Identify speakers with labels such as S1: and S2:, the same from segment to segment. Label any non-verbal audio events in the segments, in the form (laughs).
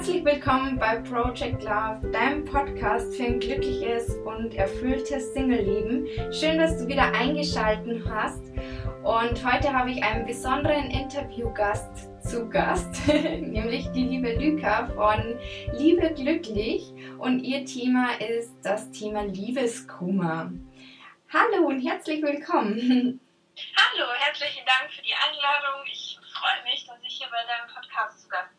S1: Herzlich willkommen bei Project Love, deinem Podcast für ein glückliches und erfülltes Single-Leben. Schön, dass du wieder eingeschaltet hast. Und heute habe ich einen besonderen Interviewgast zu Gast, (laughs) nämlich die liebe Lyka von Liebe Glücklich. Und ihr Thema ist das Thema Liebeskummer. Hallo und herzlich willkommen.
S2: Hallo, herzlichen Dank für die Einladung. Ich freue mich, dass ich hier bei deinem Podcast zu Gast.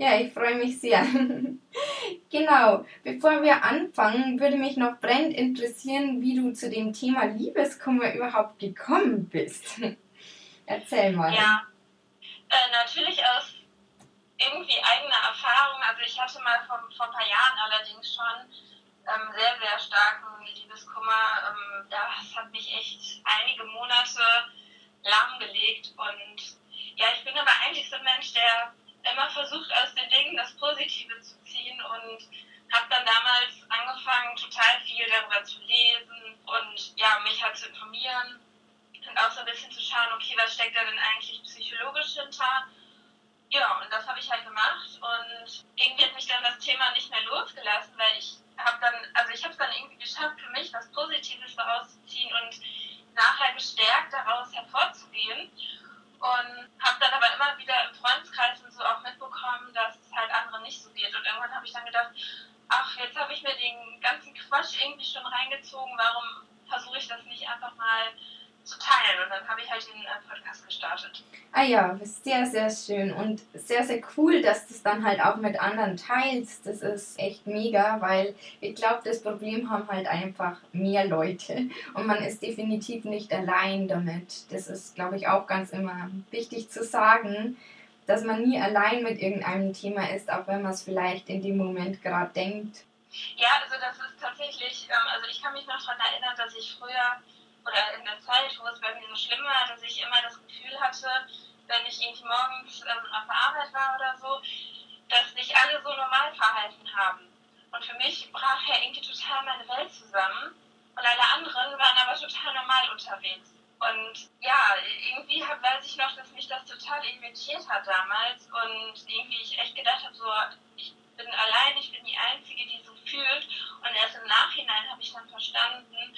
S1: Ja, ich freue mich sehr. (laughs) genau, bevor wir anfangen, würde mich noch brennend interessieren, wie du zu dem Thema Liebeskummer überhaupt gekommen bist. (laughs) Erzähl mal.
S2: Ja, äh, natürlich aus irgendwie eigener Erfahrung. Also ich hatte mal vor, vor ein paar Jahren allerdings schon ähm, sehr, sehr starken Liebeskummer. Ähm, das hat mich echt einige Monate lahmgelegt. Und ja, ich bin aber eigentlich so ein Mensch, der immer versucht, aus den Dingen das Positive zu ziehen und habe dann damals angefangen, total viel darüber zu lesen und ja, mich halt zu informieren und auch so ein bisschen zu schauen, okay, was steckt da denn eigentlich psychologisch hinter? Ja, und das habe ich halt gemacht und irgendwie hat mich dann das Thema nicht mehr losgelassen, weil ich habe dann, also ich habe es dann irgendwie geschafft, für mich was Positives daraus zu ziehen und nachher gestärkt daraus hervorzugehen. Und habe dann aber immer wieder im Freundeskreis und so auch mitbekommen, dass es halt anderen nicht so geht. Und irgendwann habe ich dann gedacht, ach, jetzt habe ich mir den ganzen Quatsch irgendwie schon reingezogen, warum versuche ich das nicht einfach mal zu teilen. Und dann habe ich halt den äh, Podcast gestartet.
S1: Ah ja, sehr, sehr schön und sehr, sehr cool, dass du es dann halt auch mit anderen teilst. Das ist echt mega, weil ich glaube, das Problem haben halt einfach mehr Leute und man ist definitiv nicht allein damit. Das ist, glaube ich, auch ganz immer wichtig zu sagen, dass man nie allein mit irgendeinem Thema ist, auch wenn man es vielleicht in dem Moment gerade denkt.
S2: Ja, also das ist tatsächlich, ähm, also ich kann mich noch daran erinnern, dass ich früher oder in der Zeit, wo es bei mir so schlimm war, dass ich immer das Gefühl hatte, wenn ich irgendwie morgens ähm, auf der Arbeit war oder so, dass sich alle so normal verhalten haben. Und für mich brach ja irgendwie total meine Welt zusammen und alle anderen waren aber total normal unterwegs. Und ja, irgendwie hab, weiß ich noch, dass mich das total irritiert hat damals und irgendwie ich echt gedacht habe, so, ich bin allein, ich bin die Einzige, die so fühlt. Und erst im Nachhinein habe ich dann verstanden,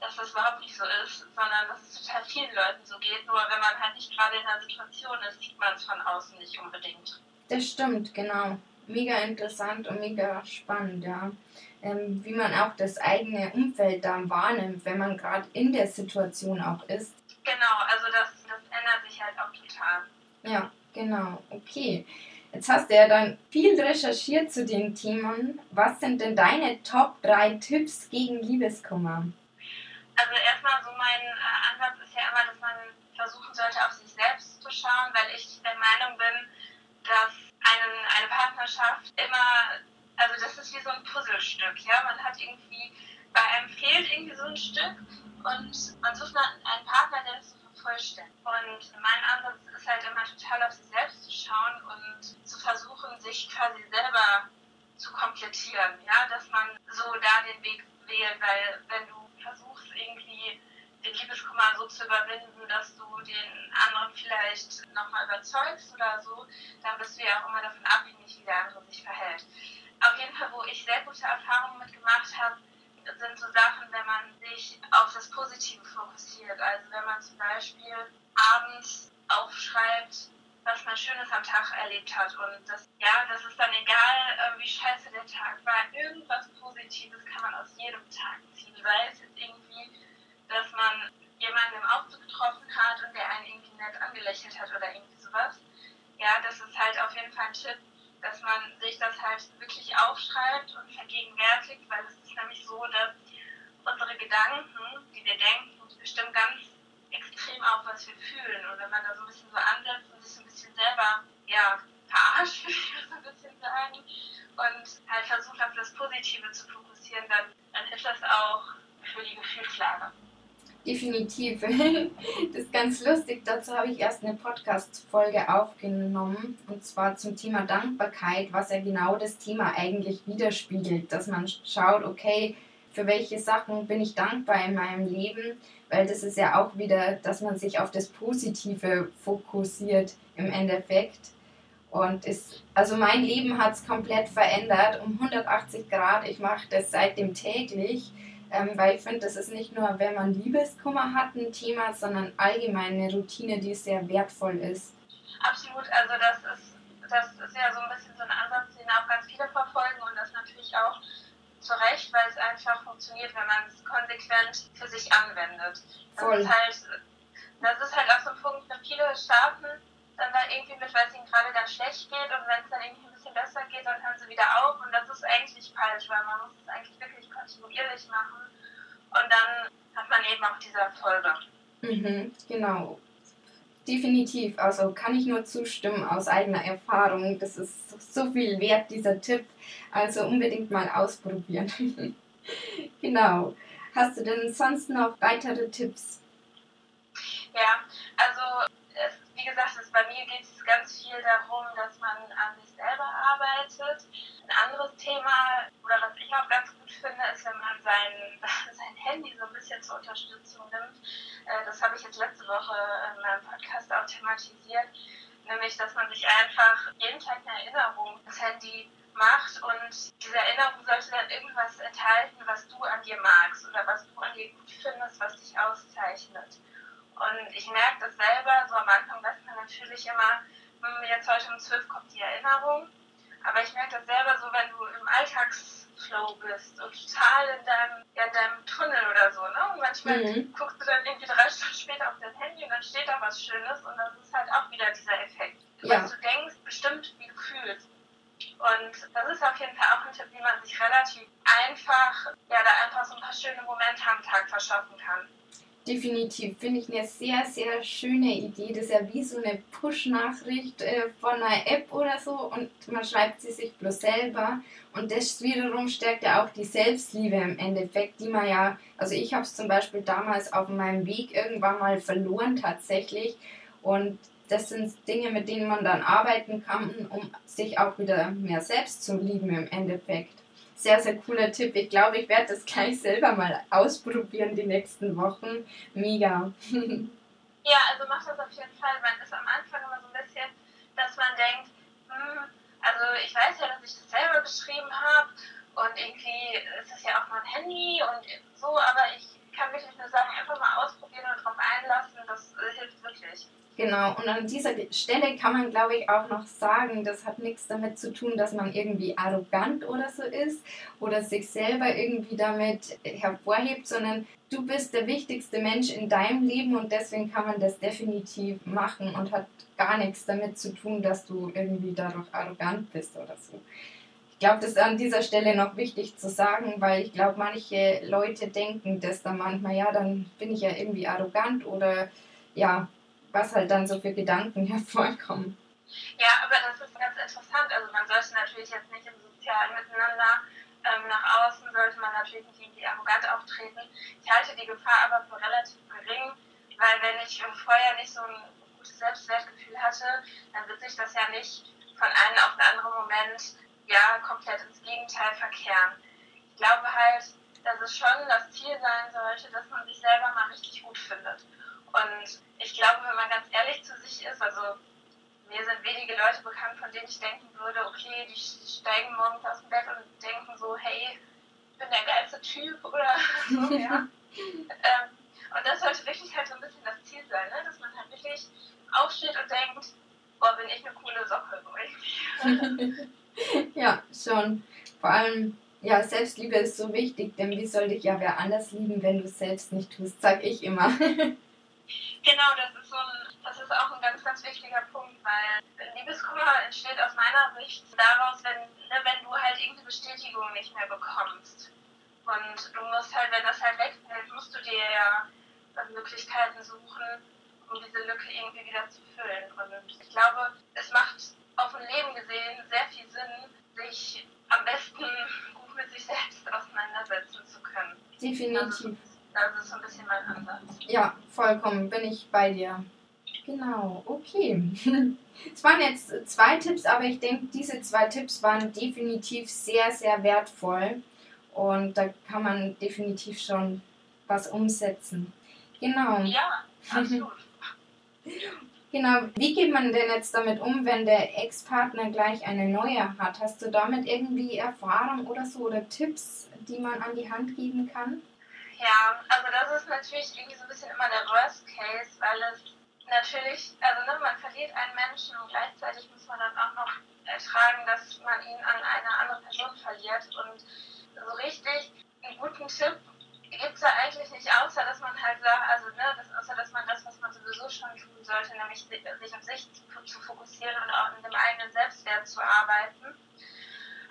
S2: dass das überhaupt nicht so ist, sondern dass es total vielen Leuten so geht. Nur wenn man halt nicht gerade in einer Situation ist, sieht man es von außen nicht unbedingt.
S1: Das stimmt, genau. Mega interessant und mega spannend, ja. Ähm, wie man auch das eigene Umfeld dann wahrnimmt, wenn man gerade in der Situation auch ist.
S2: Genau, also das, das ändert sich halt auch total.
S1: Ja, genau. Okay. Jetzt hast du ja dann viel recherchiert zu den Themen. Was sind denn deine Top 3 Tipps gegen Liebeskummer?
S2: Also erstmal so mein äh, Ansatz ist ja immer, dass man versuchen sollte, auf sich selbst zu schauen, weil ich der Meinung bin, dass einen, eine Partnerschaft immer, also das ist wie so ein Puzzlestück, ja, man hat irgendwie, bei einem fehlt irgendwie so ein Stück und man sucht einen Partner, der es so vervollständigt. Und mein Ansatz ist halt immer total auf sich selbst zu schauen und zu versuchen, sich quasi selber zu komplettieren, ja, dass man so da den Weg wählt, weil wenn du versuchst irgendwie den Liebeskummer so zu überwinden, dass du den anderen vielleicht nochmal überzeugst oder so, dann bist du ja auch immer davon abhängig, wie der andere sich verhält. Auf jeden Fall, wo ich sehr gute Erfahrungen mitgemacht habe, sind so Sachen, wenn man sich auf das Positive fokussiert. Also wenn man zum Beispiel abends aufschreibt, was man Schönes am Tag erlebt hat. Und das, ja, das ist dann egal, äh, wie scheiße der Tag war. Irgendwas Positives kann man aus jedem Tag ziehen. Sei es jetzt irgendwie, dass man jemanden im Aufzug getroffen hat und der einen irgendwie nett angelächelt hat oder irgendwie sowas. Ja, das ist halt auf jeden Fall ein Tipp, dass man sich das halt wirklich aufschreibt und vergegenwärtigt, weil es ist nämlich so, dass unsere Gedanken, die wir denken, bestimmt ganz extrem auch, was wir fühlen. Und wenn man da so ein bisschen so ansetzt und sich so ein bisschen selber, ja, verarscht, würde ich so ein bisschen sagen, und halt versucht, auf das Positive zu fokussieren, dann, dann ist das auch für die Gefühlslage.
S1: Definitiv. (laughs) Das ist ganz lustig. Dazu habe ich erst eine Podcast-Folge aufgenommen. Und zwar zum Thema Dankbarkeit, was ja genau das Thema eigentlich widerspiegelt. Dass man schaut, okay, für welche Sachen bin ich dankbar in meinem Leben, weil das ist ja auch wieder, dass man sich auf das Positive fokussiert im Endeffekt. Und ist, also mein Leben hat es komplett verändert um 180 Grad. Ich mache das seitdem täglich, ähm, weil ich finde, das ist nicht nur, wenn man Liebeskummer hat, ein Thema, sondern allgemein eine Routine, die sehr wertvoll ist.
S2: Absolut, also das ist, das ist ja so ein bisschen so ein Ansatz, den auch ganz viele verfolgen und das natürlich auch zu Recht, weil es einfach funktioniert, wenn man es konsequent für sich anwendet. Das Voll. ist halt, das ist halt auch so ein Punkt, für viele starten dann da irgendwie mit, weil es ihnen gerade ganz schlecht geht und wenn es dann irgendwie ein bisschen besser geht, dann hören sie wieder auf und das ist eigentlich falsch, weil man muss es eigentlich wirklich kontinuierlich machen und dann hat man eben auch diese Erfolge.
S1: Mhm, genau. Definitiv, also kann ich nur zustimmen aus eigener Erfahrung. Das ist so viel wert, dieser Tipp. Also unbedingt mal ausprobieren. (laughs) genau. Hast du denn sonst noch weitere Tipps?
S2: Ja, also wie gesagt, es, bei mir geht es ganz viel darum, dass man an sich selber arbeitet. Ein anderes Thema, oder was ich auch ganz gut finde, ist, wenn man sein, (laughs) sein Handy so ein bisschen zur Unterstützung nimmt. Äh, das habe ich jetzt letzte Woche in meinem Podcast auch thematisiert. Nämlich, dass man sich einfach jeden Tag eine Erinnerung ins Handy macht und diese Erinnerung sollte dann irgendwas enthalten, was du an dir magst oder was du an dir gut findest, was dich auszeichnet. Und ich merke das selber, so am Anfang weiß man natürlich immer, hm, jetzt heute um 12 kommt die Erinnerung. Aber ich merke das selber so, wenn du im Alltagsflow bist und total in deinem, ja, in deinem Tunnel oder so. Ne? Und manchmal mhm. guckst du dann irgendwie drei Stunden später auf dein Handy und dann steht da was Schönes und das ist halt auch wieder dieser Effekt. Ja. Was du denkst, bestimmt, wie du fühlst. Und das ist auf jeden Fall auch ein Tipp, wie man sich relativ einfach, ja, da einfach so ein paar schöne Momente am Tag verschaffen kann.
S1: Definitiv, finde ich eine sehr, sehr schöne Idee. Das ist ja wie so eine Push-Nachricht äh, von einer App oder so und man schreibt sie sich bloß selber. Und das wiederum stärkt ja auch die Selbstliebe im Endeffekt, die man ja, also ich habe es zum Beispiel damals auf meinem Weg irgendwann mal verloren tatsächlich. Und das sind Dinge, mit denen man dann arbeiten kann, um sich auch wieder mehr selbst zu lieben im Endeffekt sehr, sehr cooler Tipp. Ich glaube, ich werde das gleich selber mal ausprobieren die nächsten Wochen. Mega. (laughs)
S2: Ja, also macht das auf jeden Fall. Man ist am Anfang immer so ein bisschen, dass man denkt, hm, also ich weiß ja, dass ich das selber geschrieben habe und irgendwie ist es ja auch mein Handy und so, aber ich kann wirklich nur sagen, einfach mal ausprobieren und drauf einlassen, das hilft wirklich.
S1: Genau, und an dieser Stelle kann man, glaube ich, auch noch sagen, das hat nichts damit zu tun, dass man irgendwie arrogant oder so ist oder sich selber irgendwie damit hervorhebt, sondern du bist der wichtigste Mensch in deinem Leben und deswegen kann man das definitiv machen und hat gar nichts damit zu tun, dass du irgendwie dadurch arrogant bist oder so. Ich glaube, das ist an dieser Stelle noch wichtig zu sagen, weil ich glaube, manche Leute denken das dann manchmal, ja, dann bin ich ja irgendwie arrogant oder ja, was halt dann so für Gedanken (laughs) hervorkommen.
S2: Ja, aber das ist ganz interessant. Also man sollte natürlich jetzt nicht im sozialen Miteinander ähm, nach außen, sollte man natürlich nicht irgendwie arrogant auftreten. Ich halte die Gefahr aber für relativ gering, weil wenn ich vorher nicht so ein gutes Selbstwertgefühl hatte, dann wird sich das ja nicht von einem auf den anderen Moment ja komplett ins Gegenteil verkehren. Ich glaube halt, dass es schon das Ziel sein sollte, dass man sich selber mal richtig gut findet. Und ich glaube, wenn man ganz ehrlich zu sich ist, also mir sind wenige Leute bekannt, von denen ich denken würde, okay, die steigen morgens aus dem Bett und denken so, hey, ich bin der geilste Typ oder (laughs) so, ja. (laughs) ähm, und das sollte wirklich halt so ein bisschen das Ziel sein, ne? dass man halt wirklich aufsteht und denkt, boah, bin ich eine coole Socke (laughs)
S1: ja, schon. Vor allem, ja, Selbstliebe ist so wichtig, denn wie soll dich ja wer anders lieben, wenn du es selbst nicht tust, sag ich immer.
S2: Genau, das ist so ein, das ist auch ein ganz, ganz wichtiger Punkt, weil Liebeskummer entsteht aus meiner Sicht daraus, wenn, ne, wenn du halt irgendeine Bestätigung nicht mehr bekommst. Und du musst halt, wenn das halt wegfällt, musst du dir ja Möglichkeiten suchen, um diese Lücke irgendwie wieder zu füllen. Und ich glaube, es macht auf ein Leben gesehen sehr viel Sinn, sich am besten gut mit sich selbst auseinandersetzen zu können.
S1: Definitiv. Also,
S2: das ist so ein bisschen mein Ansatz.
S1: Ja, vollkommen, bin ich bei dir. Genau, okay. (laughs) Es waren jetzt zwei Tipps, aber ich denke, diese zwei Tipps waren definitiv sehr, sehr wertvoll. Und da kann man definitiv schon was umsetzen. Genau.
S2: Ja, (laughs) absolut.
S1: Genau, wie geht man denn jetzt damit um, wenn der Ex-Partner gleich eine neue hat? Hast du damit irgendwie Erfahrung oder so oder Tipps, die man an die Hand geben kann?
S2: Ja, also das ist natürlich irgendwie so ein bisschen immer der Worst Case, weil es natürlich, also ne, man verliert einen Menschen und gleichzeitig muss man dann auch noch ertragen, dass man ihn an eine andere Person verliert. Und so richtig einen guten Tipp gibt es da eigentlich nicht, außer dass man halt sagt, also ne, das, außer dass man das, was man sowieso schon tun sollte, nämlich sich auf sich zu, zu fokussieren und auch in dem eigenen Selbstwert zu arbeiten.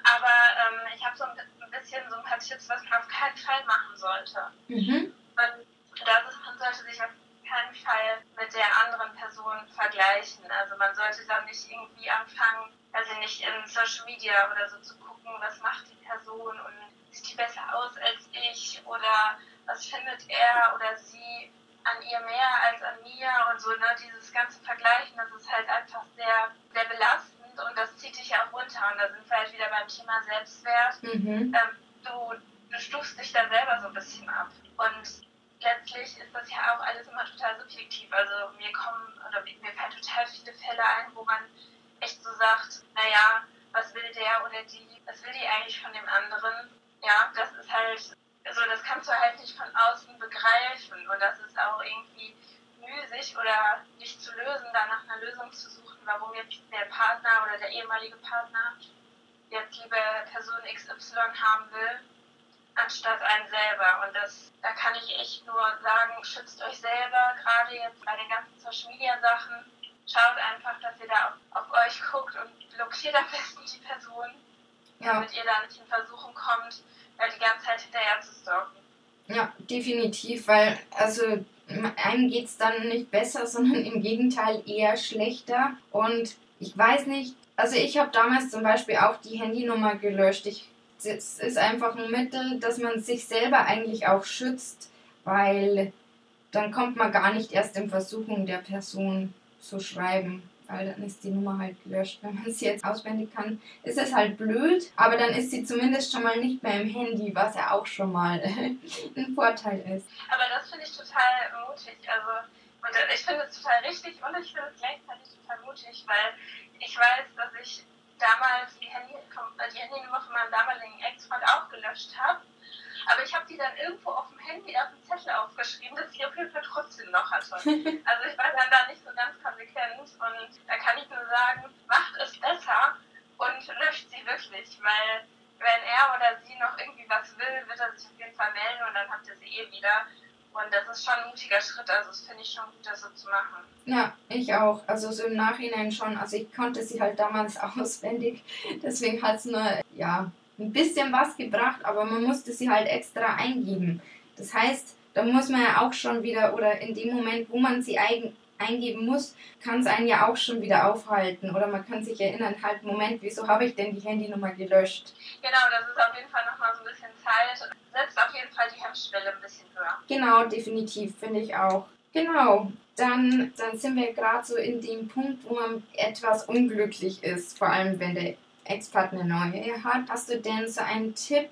S2: Aber ähm, ich habe so ein bisschen so ein paar Tipps, was man auf keinen Fall machen sollte. Mhm. Und das ist, man sollte sich auf keinen Fall mit der anderen Person vergleichen. Also man sollte dann nicht irgendwie anfangen, also nicht in Social Media oder so zu gucken, was macht die Person und sieht die besser aus als ich oder was findet er oder sie an ihr mehr als an mir und so, ne, dieses ganze Vergleichen, das ist halt einfach sehr, sehr belastend und das zieht dich ja auch runter und da sind wir halt wieder beim Thema Selbstwert. Mhm. Ähm, du, du stufst dich dann selber so ein bisschen ab und letztlich ist das ja auch alles immer total subjektiv, also mir kommen, oder mir fallen total viele Fälle ein, wo man echt so sagt, naja, was will der oder die, was will die eigentlich von dem anderen? Ja, das ist halt, also das kannst du halt nicht von außen begreifen und das ist auch irgendwie müßig oder nicht zu lösen, da nach einer Lösung zu suchen, warum jetzt der Partner oder der ehemalige Partner jetzt liebe Person XY haben will, anstatt einen selber. Und das, da kann ich echt nur sagen, schützt euch selber, gerade jetzt bei den ganzen Social Media Sachen. Schaut einfach, dass ihr da auf, auf euch guckt und blockiert am besten die Person, ja. damit ihr da nicht in Versuchung kommt, die ganze Zeit hinterher zu stalken.
S1: Ja, definitiv, weil also einem geht es dann nicht besser, (laughs) sondern im Gegenteil eher schlechter. Und ich weiß nicht, also ich habe damals zum Beispiel auch die Handynummer gelöscht. Ich, das ist einfach ein Mittel, dass man sich selber eigentlich auch schützt, weil dann kommt man gar nicht erst in Versuchung der Person zu schreiben weil dann ist die Nummer halt gelöscht. Wenn man sie jetzt auswendig kann, ist es halt blöd, aber dann ist sie zumindest schon mal nicht mehr im Handy, was ja auch schon mal (laughs) ein Vorteil ist.
S2: Aber das finde ich total mutig. Also, und ich finde es total richtig und ich finde es gleichzeitig total mutig, weil ich weiß, dass ich damals die, Handy, die Handynummer von meinem damaligen Ex-Freund auch gelöscht habe aber ich habe die dann irgendwo auf dem Handy auf dem Zettel aufgeschrieben, dass ich auf jeden Fall trotzdem noch hatte. (laughs) Also ich war dann da nicht so ganz konsequent und da kann ich nur sagen, macht es besser und löscht sie wirklich, weil wenn er oder sie noch irgendwie was will, wird er sich auf jeden Fall melden und dann habt ihr sie eh wieder. Und das ist schon ein mutiger Schritt, also das finde ich schon gut, das so zu machen.
S1: Ja, ich auch. Also so im Nachhinein schon. Also ich konnte sie halt damals (laughs) auswendig. Deswegen hat es nur, ja, ein bisschen was gebracht, aber man musste sie halt extra eingeben. Das heißt, da muss man ja auch schon wieder, oder in dem Moment, wo man sie eigen, eingeben muss, kann es einen ja auch schon wieder aufhalten. Oder man kann sich erinnern, halt, Moment, wieso habe ich denn die Handynummer gelöscht?
S2: Genau, das ist auf jeden Fall nochmal so ein bisschen Zeit. Setzt auf jeden Fall die Hemmschwelle ein bisschen höher.
S1: Genau, definitiv, finde ich auch. Genau, dann, dann sind wir gerade so in dem Punkt, wo man etwas unglücklich ist, vor allem wenn der Ex-Partner neue hat. Hast du denn so einen Tipp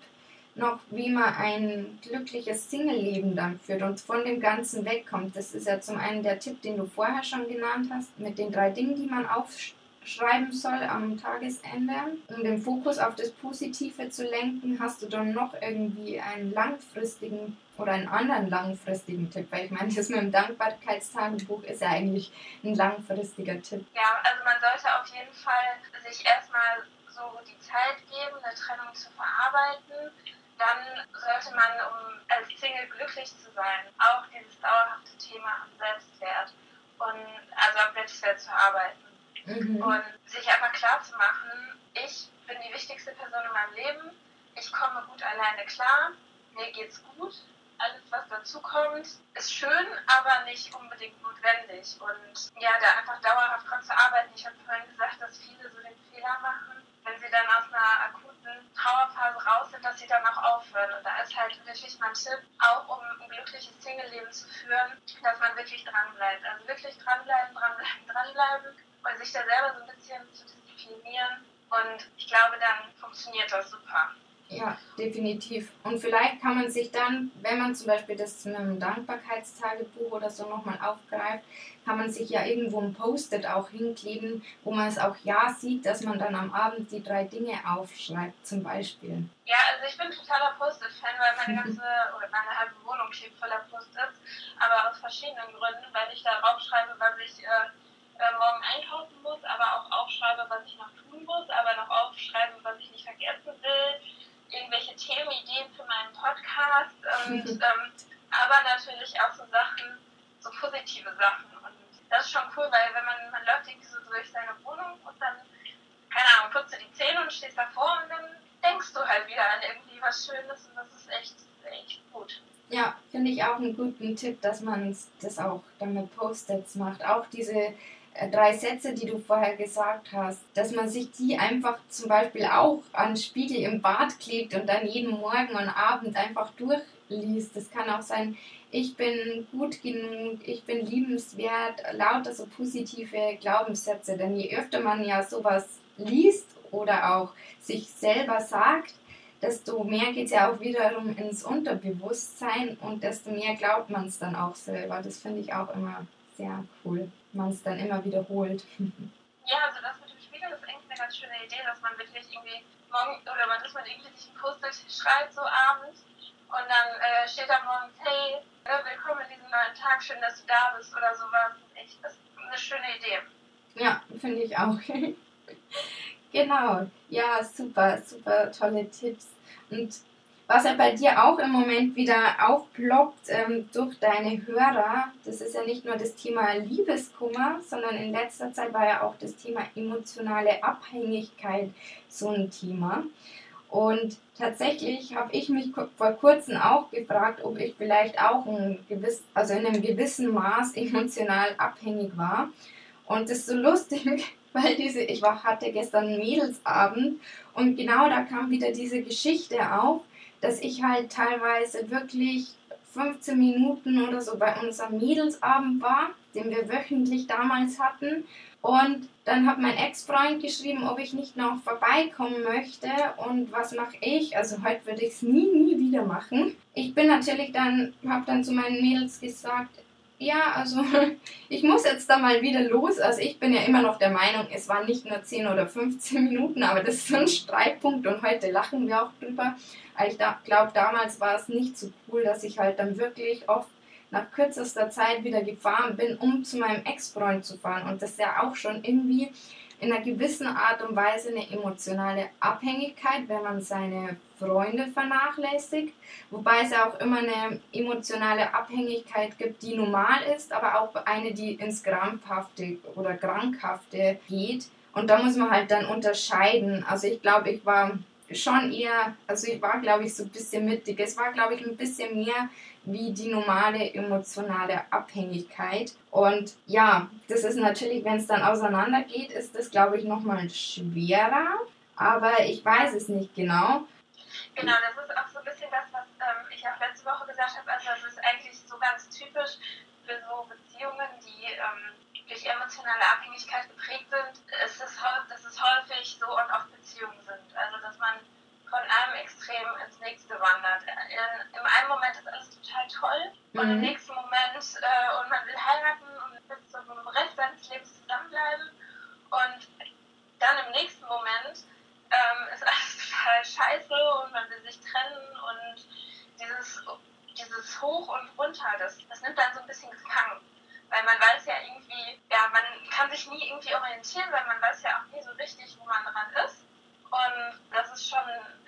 S1: noch, wie man ein glückliches Single-Leben dann führt und von dem Ganzen wegkommt? Das ist ja zum einen der Tipp, den du vorher schon genannt hast, mit den drei Dingen, die man aufschreiben soll am Tagesende. Um den Fokus auf das Positive zu lenken, hast du dann noch irgendwie einen langfristigen oder einen anderen langfristigen Tipp? Weil ich meine, das mit dem Dankbarkeitstagebuch ist ja eigentlich ein langfristiger Tipp.
S2: Ja, also man sollte auf jeden Fall sich erstmal so die Zeit geben, eine Trennung zu verarbeiten. Dann sollte man, um als Single glücklich zu sein, auch dieses dauerhafte Thema am Selbstwert und also am Selbstwert zu arbeiten. Mhm. Und sich einfach klar zu machen, ich bin die wichtigste Person in meinem Leben, ich komme gut alleine klar, mir geht's gut, alles, was dazukommt, ist schön, aber nicht unbedingt notwendig. Und ja, da einfach dauerhaft dran zu arbeiten. Ich habe vorhin gesagt, dass viele so den Fehler machen, wenn sie dann aus einer akuten Trauerphase raus sind, dass sie dann auch aufhören. Und da ist halt wirklich mein Tipp, auch um ein glückliches Single-Leben zu führen, dass man wirklich dranbleibt. Also wirklich dranbleiben, dranbleiben, dranbleiben und sich da selber so ein bisschen zu disziplinieren. Und ich glaube, dann funktioniert das super.
S1: Ja, definitiv. Und vielleicht kann man sich dann, wenn man zum Beispiel das mit einem Dankbarkeitstagebuch oder so nochmal aufgreift, kann man sich ja irgendwo ein Post-it auch hinkleben, wo man es auch ja sieht, dass man dann am Abend die drei Dinge aufschreibt, zum Beispiel.
S2: Ja, also ich bin totaler Post-it-Fan, weil meine ganze oder meine halbe Wohnung klebt voller Post-its, aber aus verschiedenen Gründen, weil ich da draufschreibe, was ich äh, äh, morgen einkaufen muss, aber auch aufschreibe, was ich noch tun muss, aber noch aufschreibe, was ich nicht vergessen will irgendwelche Themenideen für meinen Podcast und (laughs) ähm, aber natürlich auch so Sachen, so positive Sachen. Und das ist schon cool, weil wenn man, man läuft irgendwie so durch seine Wohnung und dann, keine Ahnung, putzt du die Zähne und stehst davor und dann denkst du halt wieder an irgendwie was Schönes und das ist echt, echt gut.
S1: Ja, finde ich auch einen guten Tipp, dass man das auch dann mit Post-its macht. Auch diese drei Sätze, die du vorher gesagt hast, dass man sich die einfach zum Beispiel auch an Spiegel im Bad klebt und dann jeden Morgen und Abend einfach durchliest. Das kann auch sein, ich bin gut genug, ich bin liebenswert, lauter so positive Glaubenssätze. Denn je öfter man ja sowas liest oder auch sich selber sagt, desto mehr geht es ja auch wiederum ins Unterbewusstsein und desto mehr glaubt man es dann auch selber. Das finde ich auch immer sehr cool man es dann immer wiederholt.
S2: Ja, also das mit dem Spiegel ist eigentlich eine ganz schöne Idee, dass man wirklich irgendwie morgen oder man ist mit irgendwie sich ein Post-it schreibt so abends und dann äh, steht da morgens, hey, äh, willkommen in diesem neuen Tag, schön, dass du da bist oder sowas. Echt, das ist eine schöne Idee.
S1: Ja, finde ich auch. (laughs) genau. Ja, super, super tolle Tipps. Und was ja bei dir auch im Moment wieder aufploppt ähm, durch deine Hörer, das ist ja nicht nur das Thema Liebeskummer, sondern in letzter Zeit war ja auch das Thema emotionale Abhängigkeit so ein Thema. Und tatsächlich habe ich mich vor kurzem auch gefragt, ob ich vielleicht auch ein gewiss, also in einem gewissen Maß (laughs) emotional abhängig war. Und das ist so lustig, (laughs) weil diese, ich war, hatte gestern einen Mädelsabend und genau da kam wieder diese Geschichte auf, dass ich halt teilweise wirklich 15 Minuten oder so bei unserem Mädelsabend war, den wir wöchentlich damals hatten. Und dann hat mein Ex-Freund geschrieben, ob ich nicht noch vorbeikommen möchte. Und was mache ich? Also heute würde ich es nie, nie wieder machen. Ich bin natürlich dann, habe dann zu meinen Mädels gesagt, ja, also (laughs) ich muss jetzt da mal wieder los. Also ich bin ja immer noch der Meinung, es waren nicht nur 10 oder 15 Minuten, aber das ist so ein Streitpunkt und heute lachen wir auch drüber. ich glaube, damals war es nicht so cool, dass ich halt dann wirklich oft nach kürzester Zeit wieder gefahren bin, um zu meinem Ex-Freund zu fahren. Und das ist ja auch schon irgendwie in einer gewissen Art und Weise eine emotionale Abhängigkeit, wenn man seine Freunde vernachlässigt, wobei es ja auch immer eine emotionale Abhängigkeit gibt, die normal ist, aber auch eine, die ins Krampfhafte oder Krankhafte geht. Und da muss man halt dann unterscheiden. Also ich glaube, ich war schon eher, also ich war, glaube ich, so ein bisschen mittig. Es war, glaube ich, ein bisschen mehr wie die normale emotionale Abhängigkeit. Und ja, das ist natürlich, wenn es dann auseinandergeht, ist das, glaube ich, nochmal schwerer. Aber ich weiß es nicht genau.
S2: Genau, das ist auch so ein bisschen das, was ähm, ich auch letzte Woche gesagt habe. Also, das ist eigentlich so ganz typisch für so Beziehungen, die ähm, durch emotionale Abhängigkeit geprägt sind. Es ist, dass es häufig so und auch Beziehungen sind. Also, dass man von einem Extrem ins nächste wandert. In, Im einen Moment ist alles total toll mhm. und im mhm. nächsten Moment äh, und man will heiraten und will zum Rest seines Lebens zusammenbleiben und dann im nächsten Moment ähm, (laughs) ist alles total scheiße und man will sich trennen und dieses, dieses Hoch und runter, das, das nimmt dann so ein bisschen gefangen. Weil man weiß ja irgendwie, ja, man kann sich nie irgendwie orientieren, weil man weiß ja auch nie so richtig, wo man dran ist. Und das ist schon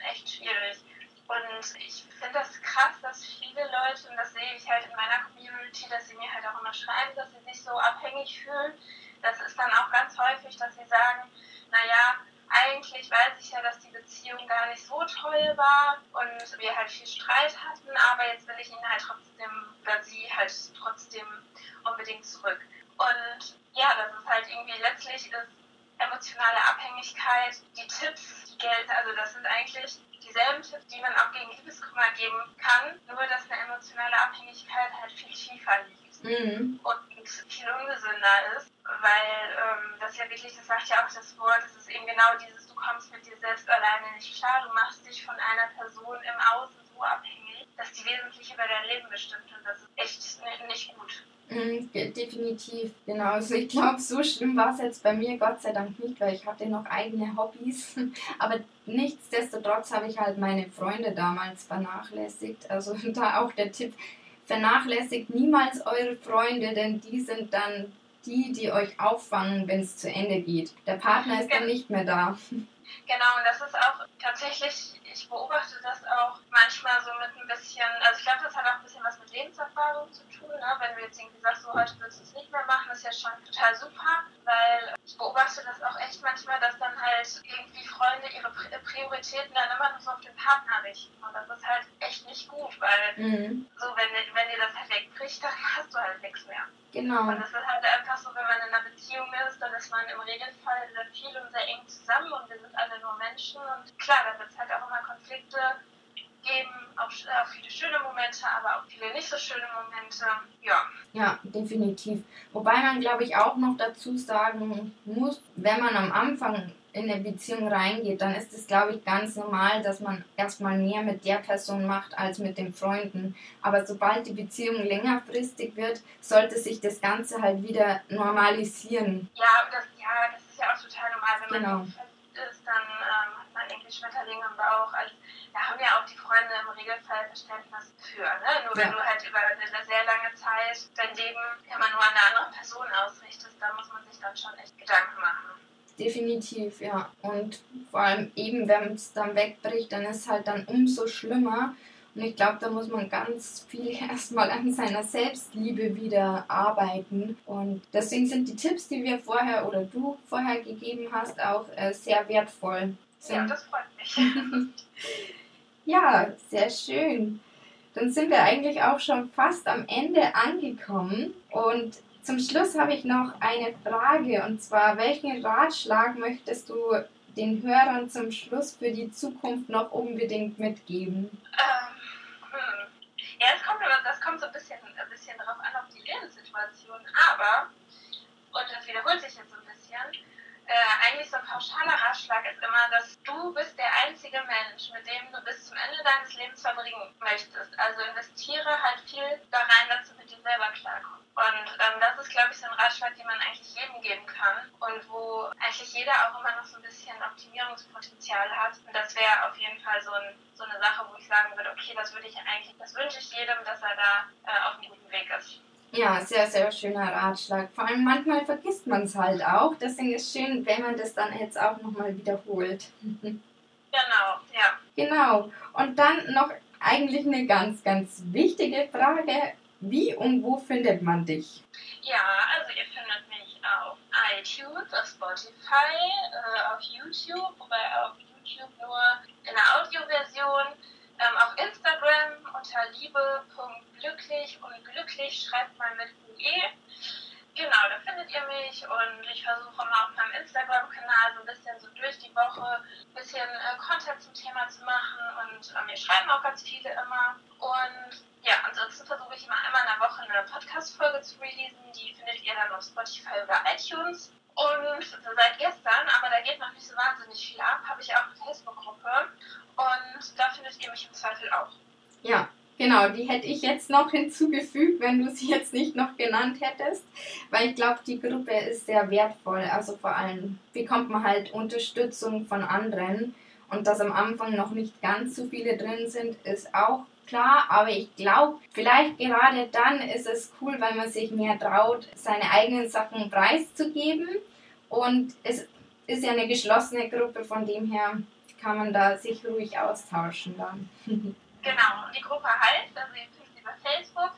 S2: echt schwierig. Und ich finde das krass, dass viele Leute, und das sehe ich halt in meiner Community, dass sie mir halt auch immer schreiben, dass sie sich so abhängig fühlen. Das ist dann auch ganz häufig, dass sie sagen, naja, eigentlich weiß ich ja, dass die Beziehung gar nicht so toll war und wir halt viel Streit hatten, aber jetzt will ich ihn halt trotzdem, oder sie halt trotzdem unbedingt zurück. Und ja, das ist halt irgendwie letztlich ist emotionale Abhängigkeit, die Tipps, die gelten, also das sind eigentlich dieselben Tipps, die man auch gegen Liebeskummer geben kann, nur dass eine emotionale Abhängigkeit halt viel tiefer liegt. Mhm. und viel ungesünder ist, weil ähm, das ja wirklich, das sagt ja auch das Wort, das ist eben genau dieses, du kommst mit dir selbst alleine nicht klar, du machst dich von einer Person im Außen so abhängig, dass die wesentlich über dein Leben bestimmt und das ist echt nicht gut.
S1: Mhm, definitiv, genau. Also ich glaube, so schlimm war es jetzt bei mir Gott sei Dank nicht, weil ich hatte noch eigene Hobbys. (laughs) Aber nichtsdestotrotz habe ich halt meine Freunde damals vernachlässigt. Also (laughs) da auch der Tipp, vernachlässigt niemals eure Freunde, denn die sind dann die, die euch auffangen, wenn es zu Ende geht. Der Partner ist dann nicht mehr da.
S2: Genau, und das ist auch tatsächlich, ich beobachte das auch manchmal so mit ein bisschen, also ich glaube, das hat auch ein bisschen was mit Lebenserfahrung zu tun. Ne? Wenn du jetzt irgendwie sagst, so heute willst du es nicht mehr machen, ist ja schon total super, weil ich beobachte das auch echt manchmal, dass dann halt irgendwie Freunde ihre Prioritäten dann immer noch so auf den Partner richten. Und das ist halt echt nicht gut, weil mhm. so, wenn, wenn dir das halt wegbricht, dann (laughs) hast du halt nichts mehr.
S1: Genau.
S2: Und es ist halt einfach so, wenn man in einer Beziehung ist, dann ist man im Regelfall sehr viel und sehr eng zusammen und wir sind alle nur Menschen. Und klar, da wird es halt auch immer Konflikte geben, auch, auch viele schöne Momente, aber auch viele nicht so schöne Momente. Ja.
S1: Ja, definitiv. Wobei man, glaube ich, auch noch dazu sagen muss, wenn man am Anfang in eine Beziehung reingeht, dann ist es, glaube ich, ganz normal, dass man erstmal mehr mit der Person macht als mit den Freunden. Aber sobald die Beziehung längerfristig wird, sollte sich das Ganze halt wieder normalisieren.
S2: Ja, das, ja, das ist ja auch total normal, wenn genau. man ist, dann ähm, hat man irgendwie Schmetterlinge im Bauch. Also, da haben ja auch die Freunde im Regelfall Verständnis für. Ne? Nur wenn du halt über eine sehr lange Zeit dein Leben immer nur an eine andere Person ausrichtest, da muss man sich dann schon echt Gedanken machen.
S1: Definitiv, ja. Und vor allem eben, wenn es dann wegbricht, dann ist es halt dann umso schlimmer. Und ich glaube, da muss man ganz viel (laughs) erstmal an seiner Selbstliebe wieder arbeiten. Und deswegen sind die Tipps, die wir vorher oder du vorher gegeben hast, auch äh, sehr wertvoll.
S2: Sind ja, das freut mich. (laughs)
S1: ja, sehr schön. Dann sind wir eigentlich auch schon fast am Ende angekommen. Und zum Schluss habe ich noch eine Frage und zwar, welchen Ratschlag möchtest du den Hörern zum Schluss für die Zukunft noch unbedingt mitgeben?
S2: Ähm, hm. Ja, das kommt, das kommt so ein bisschen, ein bisschen darauf an, auf die Lebenssituation, aber, und das wiederholt sich jetzt so ein bisschen, äh, eigentlich so ein pauschaler Ratschlag ist immer, dass du bist der einzige Mensch, mit dem du bis zum Ende deines Lebens verbringen möchtest. Also investiere halt viel da rein, dass du mit dir selber klarkommst. Und ähm, das ist, glaube ich, so ein Ratschlag, den man eigentlich jedem geben kann und wo eigentlich jeder auch immer noch so ein bisschen Optimierungspotenzial hat. Und das wäre auf jeden Fall so, ein, so, eine Sache, wo ich sagen würde, okay, das würde ich eigentlich, das wünsche ich jedem, dass er da äh, auf einem guten Weg ist.
S1: Ja, sehr, sehr schöner Ratschlag. Vor allem manchmal vergisst man es halt auch. Deswegen ist es schön, wenn man das dann jetzt auch nochmal wiederholt. (laughs)
S2: Genau, ja.
S1: Genau. Und dann noch eigentlich eine ganz, ganz wichtige Frage. Wie und wo findet man dich?
S2: Ja, also ihr findet mich auf iTunes, auf Spotify, äh, auf YouTube, wobei auf YouTube nur in der Audioversion, ähm, auf Instagram unter liebe.glücklich und glücklich schreibt mal mit UE. Genau, da findet ihr mich und ich versuche mal auf meinem Instagram-Kanal so ein bisschen so durch die Woche ein bisschen äh, Content zum Thema zu machen und äh, mir schreiben auch ganz viele immer. Und ja, ansonsten versuche ich immer einmal in der Woche eine Podcast-Folge zu releasen. Die findet ihr dann auf Spotify oder iTunes. Und seit gestern, aber da geht noch nicht so wahnsinnig viel ab, habe ich auch eine Facebook-Gruppe. Und da findet ihr mich im Zweifel auch.
S1: Ja, Genau, die hätte ich jetzt noch (laughs) hinzugefügt, wenn du sie jetzt nicht noch genannt hättest, weil ich glaube, die Gruppe ist sehr wertvoll. Also vor allem bekommt man halt Unterstützung von anderen und dass am Anfang noch nicht ganz so viele drin sind, ist auch klar, aber ich glaube, vielleicht gerade dann ist es cool, weil man sich mehr traut, seine eigenen Sachen preiszugeben und es ist ja eine geschlossene Gruppe, von dem her kann man da sich ruhig austauschen dann. (laughs)
S2: Genau, und die Gruppe heißt, also ihr findet sie über Facebook,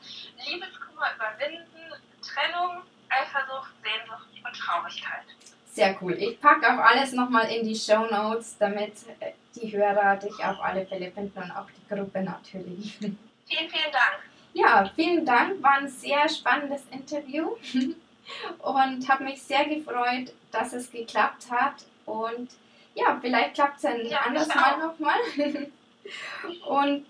S2: Liebeskummer überwinden, Trennung, Eifersucht, Sehnsucht und Traurigkeit.
S1: Sehr cool. Ich packe auch alles nochmal in die Show Notes, damit äh, die Hörer dich auf alle Fälle finden und auch die Gruppe natürlich. (laughs)
S2: Vielen, vielen Dank.
S1: Ja, vielen Dank. War ein sehr spannendes Interview (laughs) und habe mich sehr gefreut, dass es geklappt hat. Und ja, vielleicht klappt es ein ja, anderes Mal nochmal. (laughs) Und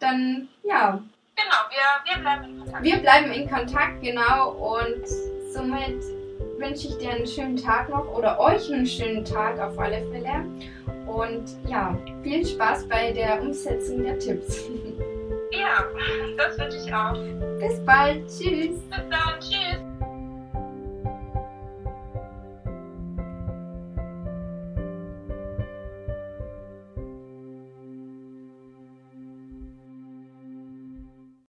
S1: dann, ja,
S2: Genau, wir, wir bleiben in Kontakt.
S1: Wir bleiben in Kontakt, genau. Und somit wünsche ich dir einen schönen Tag noch oder euch einen schönen Tag auf alle Fälle. Und ja, viel Spaß bei der Umsetzung der Tipps.
S2: Ja, das wünsche ich auch.
S1: Bis bald. Tschüss.
S2: Bis dann. Tschüss.